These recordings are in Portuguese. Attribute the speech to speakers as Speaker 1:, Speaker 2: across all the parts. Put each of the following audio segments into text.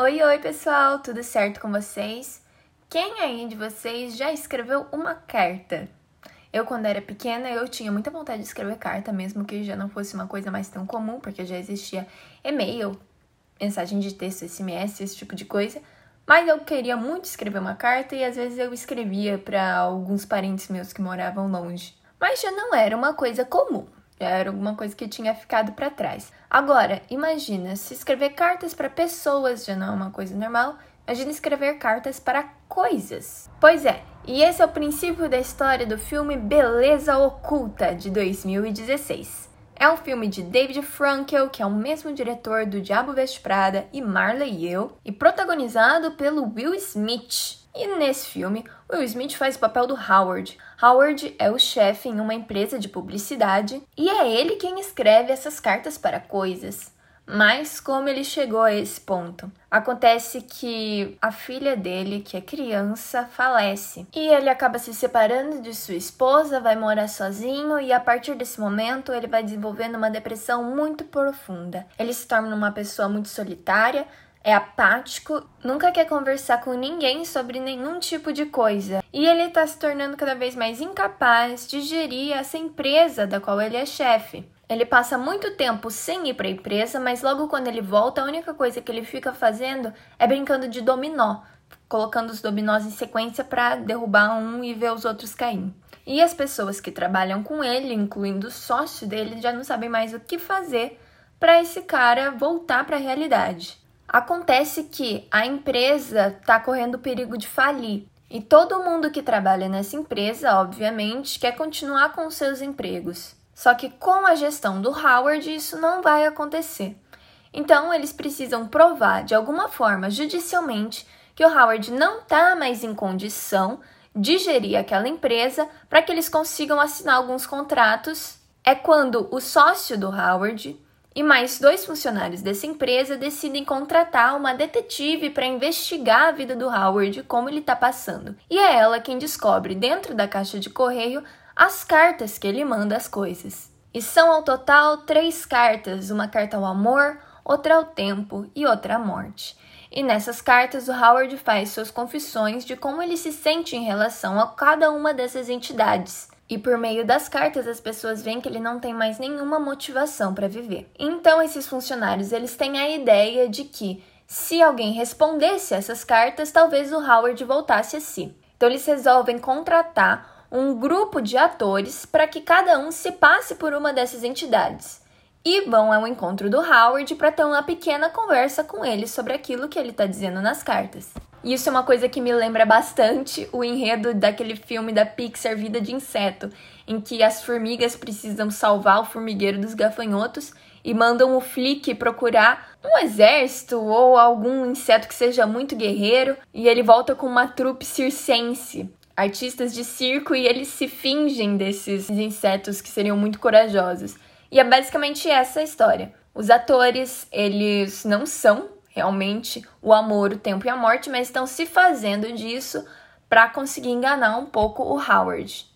Speaker 1: Oi, oi, pessoal, tudo certo com vocês? Quem aí de vocês já escreveu uma carta? Eu, quando era pequena, eu tinha muita vontade de escrever carta, mesmo que já não fosse uma coisa mais tão comum, porque já existia e-mail, mensagem de texto, SMS, esse tipo de coisa. Mas eu queria muito escrever uma carta e às vezes eu escrevia para alguns parentes meus que moravam longe. Mas já não era uma coisa comum, era alguma coisa que tinha ficado para trás. Agora, imagina, se escrever cartas para pessoas já não é uma coisa normal, imagina escrever cartas para coisas. Pois é, e esse é o princípio da história do filme Beleza Oculta de 2016. É um filme de David Frankel, que é o mesmo diretor do Diabo Veste Prada e Marley e Eu, e protagonizado pelo Will Smith. E nesse filme, Will Smith faz o papel do Howard. Howard é o chefe em uma empresa de publicidade e é ele quem escreve essas cartas para coisas. Mas como ele chegou a esse ponto? Acontece que a filha dele, que é criança, falece. E ele acaba se separando de sua esposa, vai morar sozinho e a partir desse momento ele vai desenvolvendo uma depressão muito profunda. Ele se torna uma pessoa muito solitária, é apático, nunca quer conversar com ninguém sobre nenhum tipo de coisa. E ele está se tornando cada vez mais incapaz de gerir essa empresa da qual ele é chefe. Ele passa muito tempo sem ir para a empresa, mas logo quando ele volta, a única coisa que ele fica fazendo é brincando de dominó, colocando os dominós em sequência para derrubar um e ver os outros cair. E as pessoas que trabalham com ele, incluindo o sócio dele, já não sabem mais o que fazer para esse cara voltar para a realidade. Acontece que a empresa está correndo perigo de falir e todo mundo que trabalha nessa empresa, obviamente, quer continuar com seus empregos. Só que com a gestão do Howard isso não vai acontecer. Então eles precisam provar de alguma forma judicialmente que o Howard não está mais em condição de gerir aquela empresa para que eles consigam assinar alguns contratos. É quando o sócio do Howard e mais dois funcionários dessa empresa decidem contratar uma detetive para investigar a vida do Howard, como ele está passando. E é ela quem descobre dentro da caixa de correio as cartas que ele manda as coisas. E são ao total três cartas: uma carta ao amor, outra ao tempo e outra à morte. E nessas cartas, o Howard faz suas confissões de como ele se sente em relação a cada uma dessas entidades. E por meio das cartas, as pessoas veem que ele não tem mais nenhuma motivação para viver. Então, esses funcionários eles têm a ideia de que se alguém respondesse essas cartas, talvez o Howard voltasse a si. Então, eles resolvem contratar um grupo de atores para que cada um se passe por uma dessas entidades. E vão ao encontro do Howard para ter uma pequena conversa com ele sobre aquilo que ele está dizendo nas cartas. Isso é uma coisa que me lembra bastante o enredo daquele filme da Pixar Vida de Inseto, em que as formigas precisam salvar o formigueiro dos gafanhotos e mandam o Flick procurar um exército ou algum inseto que seja muito guerreiro, e ele volta com uma trupe circense artistas de circo e eles se fingem desses insetos que seriam muito corajosos. E é basicamente essa a história. Os atores, eles não são realmente o amor, o tempo e a morte, mas estão se fazendo disso para conseguir enganar um pouco o Howard.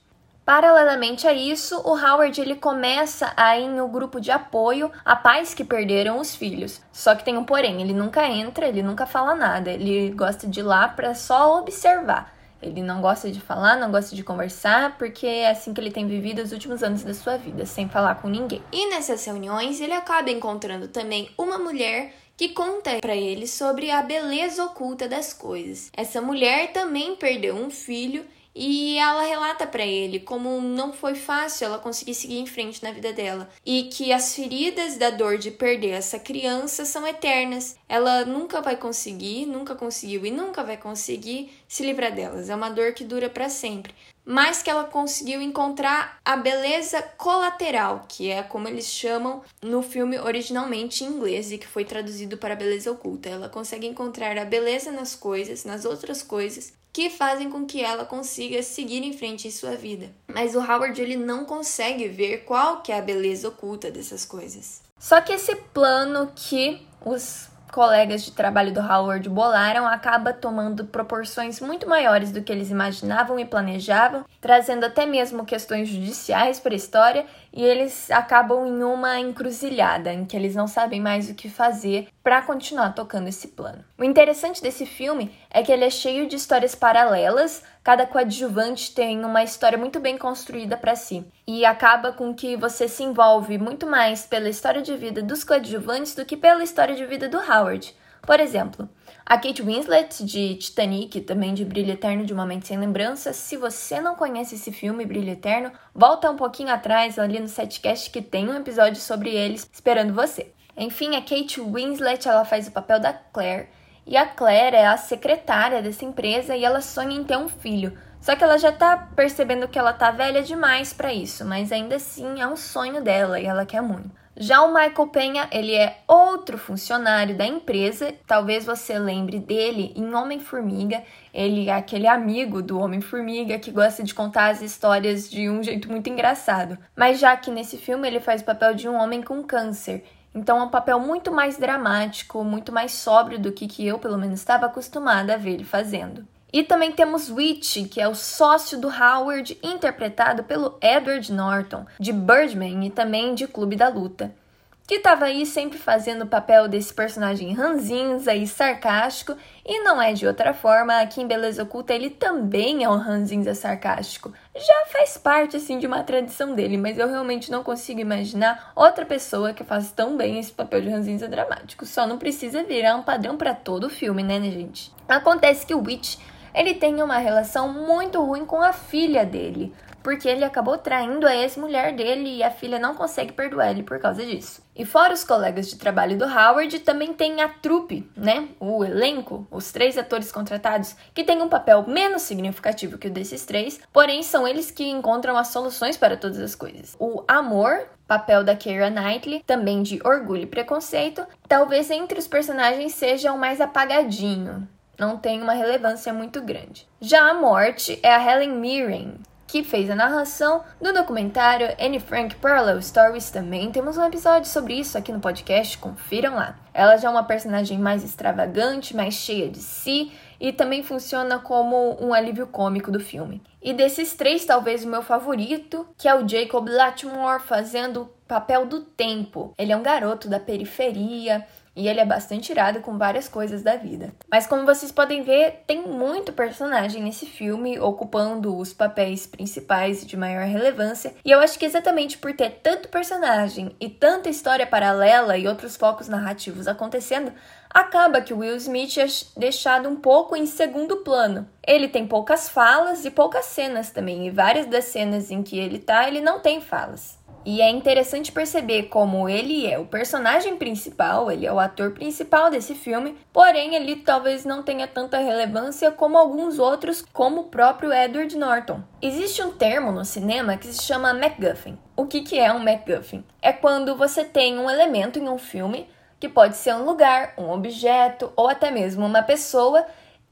Speaker 1: Paralelamente a isso, o Howard ele começa a ir no grupo de apoio a pais que perderam os filhos. Só que tem um porém, ele nunca entra, ele nunca fala nada, ele gosta de ir lá para só observar. Ele não gosta de falar, não gosta de conversar, porque é assim que ele tem vivido os últimos anos da sua vida, sem falar com ninguém. E nessas reuniões, ele acaba encontrando também uma mulher que conta para ele sobre a beleza oculta das coisas. Essa mulher também perdeu um filho e ela relata para ele como não foi fácil ela conseguir seguir em frente na vida dela e que as feridas da dor de perder essa criança são eternas. Ela nunca vai conseguir, nunca conseguiu e nunca vai conseguir se livrar delas. É uma dor que dura para sempre. Mas que ela conseguiu encontrar a beleza colateral, que é como eles chamam no filme originalmente em inglês e que foi traduzido para beleza oculta. Ela consegue encontrar a beleza nas coisas, nas outras coisas, que fazem com que ela consiga seguir em frente em sua vida. Mas o Howard ele não consegue ver qual que é a beleza oculta dessas coisas. Só que esse plano que os colegas de trabalho do Howard bolaram acaba tomando proporções muito maiores do que eles imaginavam e planejavam, trazendo até mesmo questões judiciais para a história e eles acabam em uma encruzilhada em que eles não sabem mais o que fazer para continuar tocando esse plano. O interessante desse filme é que ele é cheio de histórias paralelas, cada coadjuvante tem uma história muito bem construída para si e acaba com que você se envolve muito mais pela história de vida dos coadjuvantes do que pela história de vida do Howard. Por exemplo, a Kate Winslet, de Titanic, também de Brilho Eterno de Uma Mente Sem Lembrança. Se você não conhece esse filme, Brilho Eterno, volta um pouquinho atrás ali no setcast que tem um episódio sobre eles esperando você. Enfim, a Kate Winslet, ela faz o papel da Claire. E a Claire é a secretária dessa empresa e ela sonha em ter um filho. Só que ela já tá percebendo que ela tá velha demais para isso, mas ainda assim é um sonho dela e ela quer muito. Já o Michael Penha, ele é outro funcionário da empresa, talvez você lembre dele em Homem-Formiga. Ele é aquele amigo do Homem-Formiga que gosta de contar as histórias de um jeito muito engraçado. Mas já que nesse filme ele faz o papel de um homem com câncer. Então é um papel muito mais dramático, muito mais sóbrio do que, que eu, pelo menos, estava acostumada a ver ele fazendo. E também temos Witch, que é o sócio do Howard, interpretado pelo Edward Norton, de Birdman e também de Clube da Luta. Que estava aí sempre fazendo o papel desse personagem ranzinza e sarcástico, e não é de outra forma, aqui em Beleza Oculta ele também é um ranzinza sarcástico. Já faz parte assim de uma tradição dele, mas eu realmente não consigo imaginar outra pessoa que faz tão bem esse papel de ranzinza dramático. Só não precisa virar um padrão para todo o filme, né, gente? Acontece que o Witch ele tem uma relação muito ruim com a filha dele, porque ele acabou traindo a ex-mulher dele e a filha não consegue perdoar ele por causa disso. E fora os colegas de trabalho do Howard, também tem a trupe, né? O elenco, os três atores contratados, que tem um papel menos significativo que o desses três, porém são eles que encontram as soluções para todas as coisas. O amor, papel da Keira Knightley, também de Orgulho e Preconceito, talvez entre os personagens seja o mais apagadinho não tem uma relevância muito grande. Já a morte é a Helen Mirren, que fez a narração do documentário Anne Frank Parallel Stories também. Temos um episódio sobre isso aqui no podcast, confiram lá. Ela já é uma personagem mais extravagante, mais cheia de si e também funciona como um alívio cômico do filme. E desses três, talvez o meu favorito, que é o Jacob Lattimore fazendo o papel do tempo. Ele é um garoto da periferia, e ele é bastante irado com várias coisas da vida. Mas como vocês podem ver, tem muito personagem nesse filme ocupando os papéis principais de maior relevância. E eu acho que exatamente por ter tanto personagem e tanta história paralela e outros focos narrativos acontecendo, acaba que Will Smith é deixado um pouco em segundo plano. Ele tem poucas falas e poucas cenas também, e várias das cenas em que ele tá, ele não tem falas. E é interessante perceber como ele é o personagem principal, ele é o ator principal desse filme, porém ele talvez não tenha tanta relevância como alguns outros, como o próprio Edward Norton. Existe um termo no cinema que se chama MacGuffin. O que, que é um MacGuffin? É quando você tem um elemento em um filme, que pode ser um lugar, um objeto ou até mesmo uma pessoa,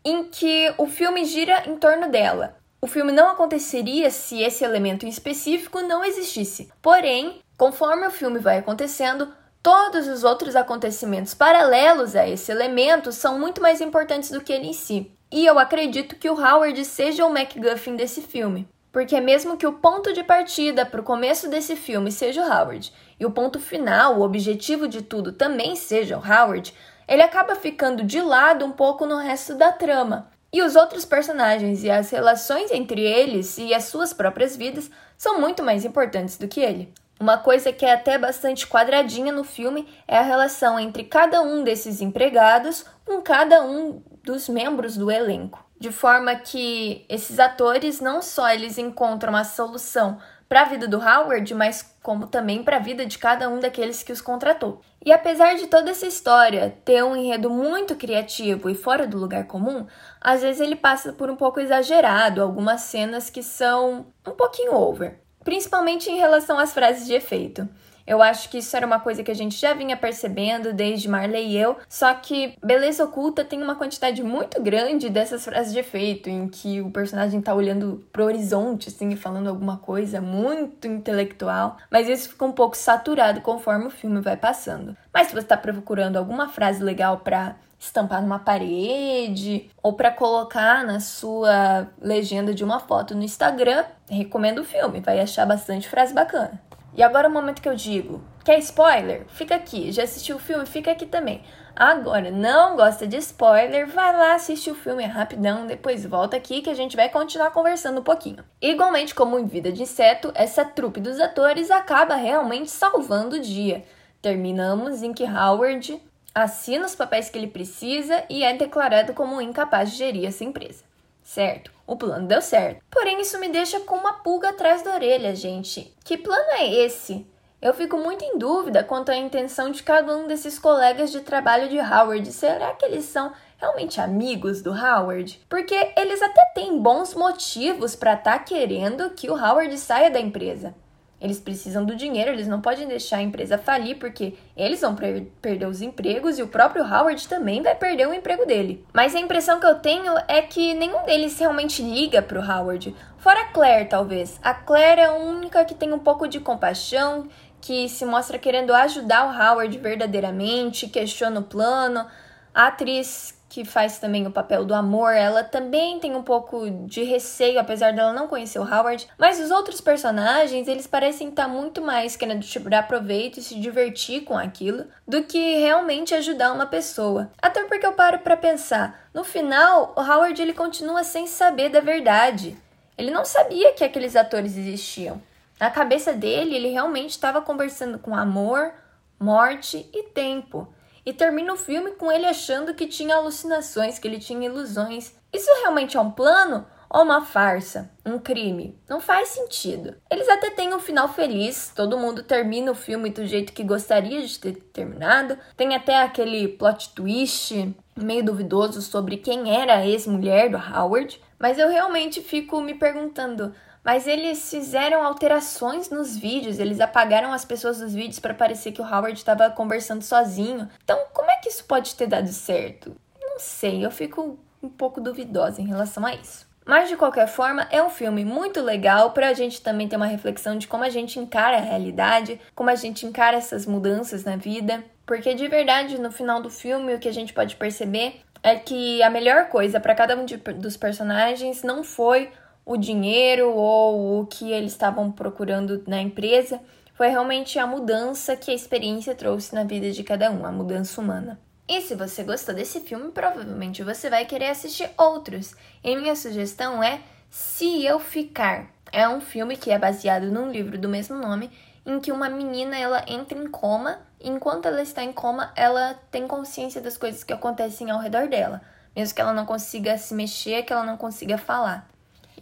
Speaker 1: em que o filme gira em torno dela. O filme não aconteceria se esse elemento em específico não existisse. Porém, conforme o filme vai acontecendo, todos os outros acontecimentos paralelos a esse elemento são muito mais importantes do que ele em si. E eu acredito que o Howard seja o MacGuffin desse filme. Porque mesmo que o ponto de partida para o começo desse filme seja o Howard e o ponto final, o objetivo de tudo também seja o Howard, ele acaba ficando de lado um pouco no resto da trama. E os outros personagens e as relações entre eles e as suas próprias vidas são muito mais importantes do que ele. Uma coisa que é até bastante quadradinha no filme é a relação entre cada um desses empregados com cada um dos membros do elenco, de forma que esses atores não só eles encontram a solução para a vida do Howard, mas como também para a vida de cada um daqueles que os contratou. E apesar de toda essa história ter um enredo muito criativo e fora do lugar comum, às vezes ele passa por um pouco exagerado, algumas cenas que são um pouquinho over, principalmente em relação às frases de efeito. Eu acho que isso era uma coisa que a gente já vinha percebendo desde Marley e eu, só que Beleza Oculta tem uma quantidade muito grande dessas frases de efeito, em que o personagem tá olhando pro horizonte, assim, e falando alguma coisa muito intelectual, mas isso fica um pouco saturado conforme o filme vai passando. Mas se você tá procurando alguma frase legal pra estampar numa parede ou para colocar na sua legenda de uma foto no Instagram, recomendo o filme, vai achar bastante frase bacana. E agora o momento que eu digo, quer spoiler? Fica aqui. Já assistiu o filme? Fica aqui também. Agora, não gosta de spoiler? Vai lá assistir o filme rapidão, depois volta aqui que a gente vai continuar conversando um pouquinho. Igualmente como em Vida de Inseto, essa trupe dos atores acaba realmente salvando o dia. Terminamos em que Howard assina os papéis que ele precisa e é declarado como incapaz de gerir essa empresa. Certo, o plano deu certo. Porém, isso me deixa com uma pulga atrás da orelha, gente. Que plano é esse? Eu fico muito em dúvida quanto à intenção de cada um desses colegas de trabalho de Howard. Será que eles são realmente amigos do Howard? Porque eles até têm bons motivos para estar tá querendo que o Howard saia da empresa. Eles precisam do dinheiro, eles não podem deixar a empresa falir porque eles vão perder os empregos e o próprio Howard também vai perder o emprego dele. Mas a impressão que eu tenho é que nenhum deles realmente liga pro Howard. Fora a Claire, talvez. A Claire é a única que tem um pouco de compaixão, que se mostra querendo ajudar o Howard verdadeiramente, questiona o plano. A atriz que faz também o papel do amor, ela também tem um pouco de receio, apesar dela não conhecer o Howard. Mas os outros personagens, eles parecem estar muito mais querendo tirar proveito e se divertir com aquilo do que realmente ajudar uma pessoa. Até porque eu paro para pensar, no final, o Howard ele continua sem saber da verdade. Ele não sabia que aqueles atores existiam. Na cabeça dele, ele realmente estava conversando com amor, morte e tempo. E termina o filme com ele achando que tinha alucinações, que ele tinha ilusões. Isso realmente é um plano ou uma farsa? Um crime? Não faz sentido. Eles até têm um final feliz, todo mundo termina o filme do jeito que gostaria de ter terminado. Tem até aquele plot twist meio duvidoso sobre quem era a ex-mulher do Howard. Mas eu realmente fico me perguntando: mas eles fizeram alterações nos vídeos, eles apagaram as pessoas dos vídeos para parecer que o Howard estava conversando sozinho. Então, como é que isso pode ter dado certo? Não sei, eu fico um pouco duvidosa em relação a isso. Mas de qualquer forma, é um filme muito legal para a gente também ter uma reflexão de como a gente encara a realidade, como a gente encara essas mudanças na vida. Porque de verdade, no final do filme, o que a gente pode perceber é que a melhor coisa para cada um de, dos personagens não foi o dinheiro ou o que eles estavam procurando na empresa, foi realmente a mudança que a experiência trouxe na vida de cada um, a mudança humana. E se você gostou desse filme, provavelmente você vai querer assistir outros. E minha sugestão é Se Eu Ficar. É um filme que é baseado num livro do mesmo nome, em que uma menina ela entra em coma, e enquanto ela está em coma, ela tem consciência das coisas que acontecem ao redor dela, mesmo que ela não consiga se mexer, que ela não consiga falar.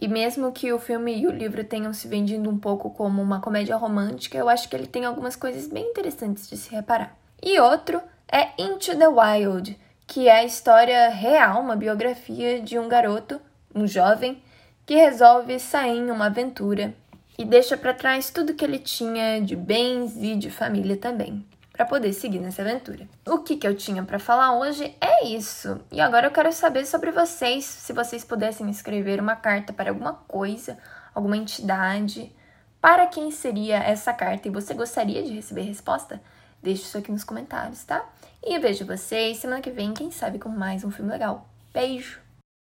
Speaker 1: E mesmo que o filme e o livro tenham se vendido um pouco como uma comédia romântica, eu acho que ele tem algumas coisas bem interessantes de se reparar. E outro é Into the Wild, que é a história real, uma biografia de um garoto, um jovem, que resolve sair em uma aventura e deixa para trás tudo que ele tinha de bens e de família também para poder seguir nessa aventura. O que, que eu tinha para falar hoje é isso. E agora eu quero saber sobre vocês, se vocês pudessem escrever uma carta para alguma coisa, alguma entidade, para quem seria essa carta e você gostaria de receber resposta? Deixe isso aqui nos comentários, tá? E eu vejo vocês semana que vem, quem sabe, com mais um filme legal. Beijo!